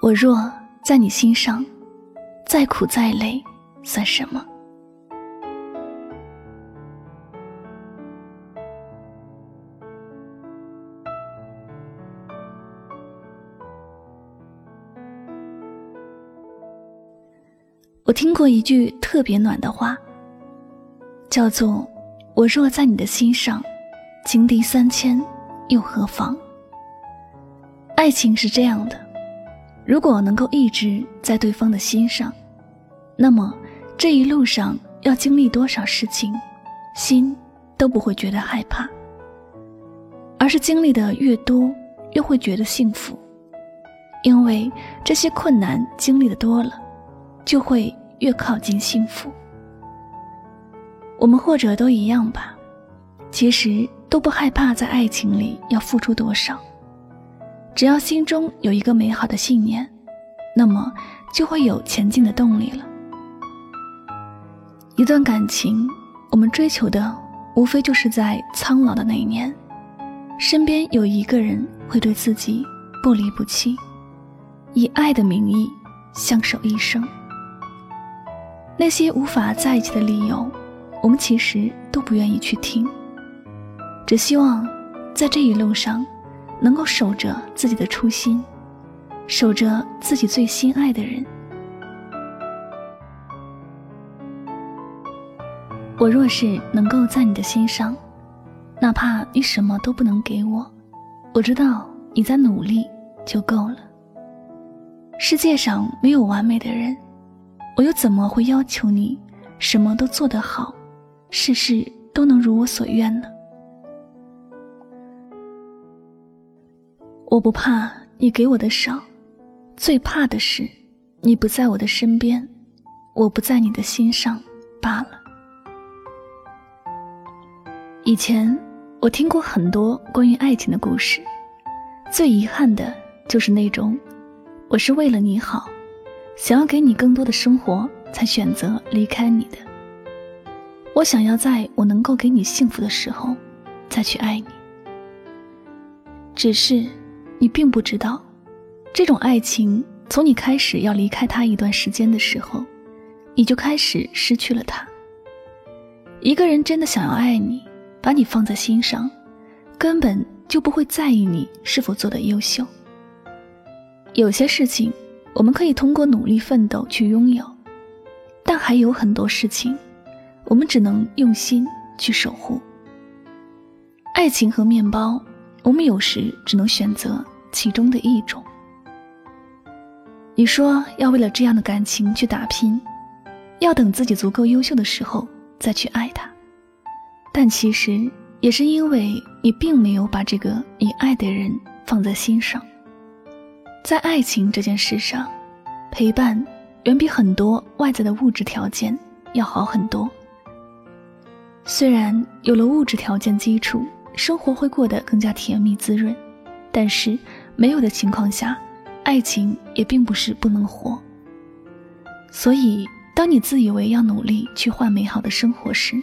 我若在你心上，再苦再累算什么？我听过一句特别暖的话，叫做“我若在你的心上，情敌三千又何妨？”爱情是这样的，如果能够一直在对方的心上，那么这一路上要经历多少事情，心都不会觉得害怕，而是经历的越多，越会觉得幸福，因为这些困难经历的多了，就会。越靠近幸福，我们或者都一样吧。其实都不害怕在爱情里要付出多少，只要心中有一个美好的信念，那么就会有前进的动力了。一段感情，我们追求的无非就是在苍老的那一年，身边有一个人会对自己不离不弃，以爱的名义相守一生。那些无法在一起的理由，我们其实都不愿意去听。只希望在这一路上，能够守着自己的初心，守着自己最心爱的人。我若是能够在你的心上，哪怕你什么都不能给我，我知道你在努力就够了。世界上没有完美的人。我又怎么会要求你什么都做得好，事事都能如我所愿呢？我不怕你给我的少，最怕的是你不在我的身边，我不在你的心上罢了。以前我听过很多关于爱情的故事，最遗憾的就是那种我是为了你好。想要给你更多的生活，才选择离开你的。我想要在我能够给你幸福的时候，再去爱你。只是，你并不知道，这种爱情从你开始要离开他一段时间的时候，你就开始失去了他。一个人真的想要爱你，把你放在心上，根本就不会在意你是否做的优秀。有些事情。我们可以通过努力奋斗去拥有，但还有很多事情，我们只能用心去守护。爱情和面包，我们有时只能选择其中的一种。你说要为了这样的感情去打拼，要等自己足够优秀的时候再去爱他，但其实也是因为你并没有把这个你爱的人放在心上。在爱情这件事上，陪伴远比很多外在的物质条件要好很多。虽然有了物质条件基础，生活会过得更加甜蜜滋润，但是没有的情况下，爱情也并不是不能活。所以，当你自以为要努力去换美好的生活时，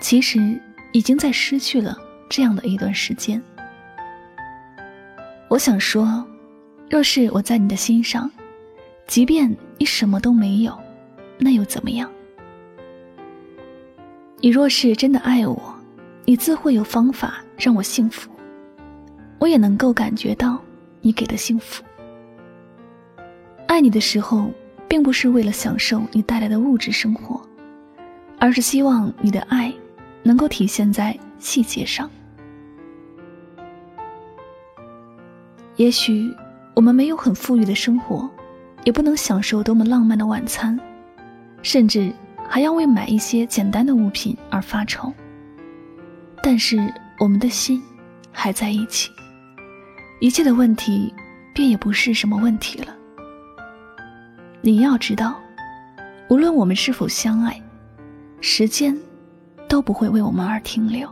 其实已经在失去了这样的一段时间。我想说。若是我在你的心上，即便你什么都没有，那又怎么样？你若是真的爱我，你自会有方法让我幸福。我也能够感觉到你给的幸福。爱你的时候，并不是为了享受你带来的物质生活，而是希望你的爱能够体现在细节上。也许。我们没有很富裕的生活，也不能享受多么浪漫的晚餐，甚至还要为买一些简单的物品而发愁。但是我们的心还在一起，一切的问题便也不是什么问题了。你要知道，无论我们是否相爱，时间都不会为我们而停留。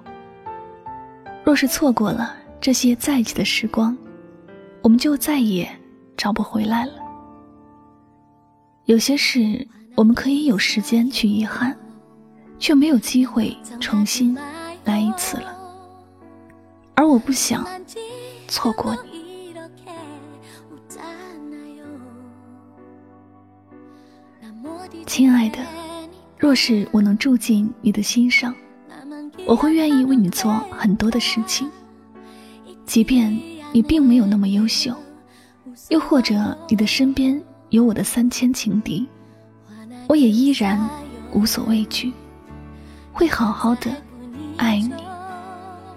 若是错过了这些在一起的时光，我们就再也找不回来了。有些事我们可以有时间去遗憾，却没有机会重新来一次了。而我不想错过你。亲爱的，若是我能住进你的心上，我会愿意为你做很多的事情，即便你并没有那么优秀，又或者你的身边有我的三千情敌，我也依然无所畏惧，会好好的。爱你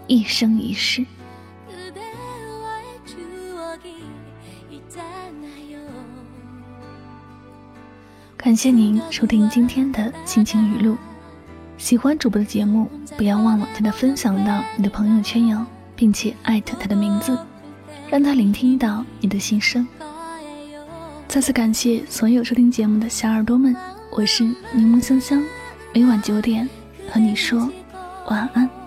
一生一世。感谢您收听今天的心情语录，喜欢主播的节目，不要忘了将它分享到你的朋友圈哟，并且艾特他的名字，让他聆听到你的心声。再次感谢所有收听节目的小耳朵们，我是柠檬香香，每晚九点和你说晚安。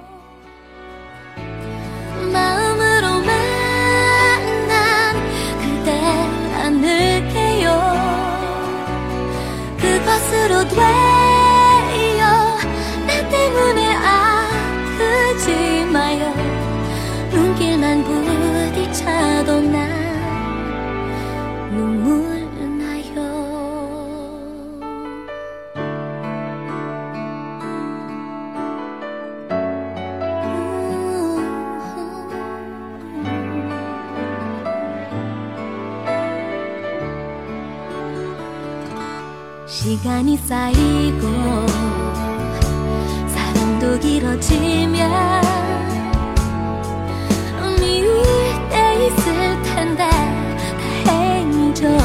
시간이 쌓이고 사랑도 길어지면 미울 때 있을 텐데 다행이죠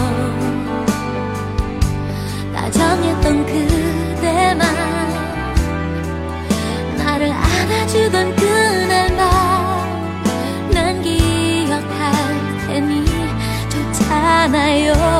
다정했던 그대만 나를 안아주던 그날만 난 기억할 테니 좋잖아요 난 같아요.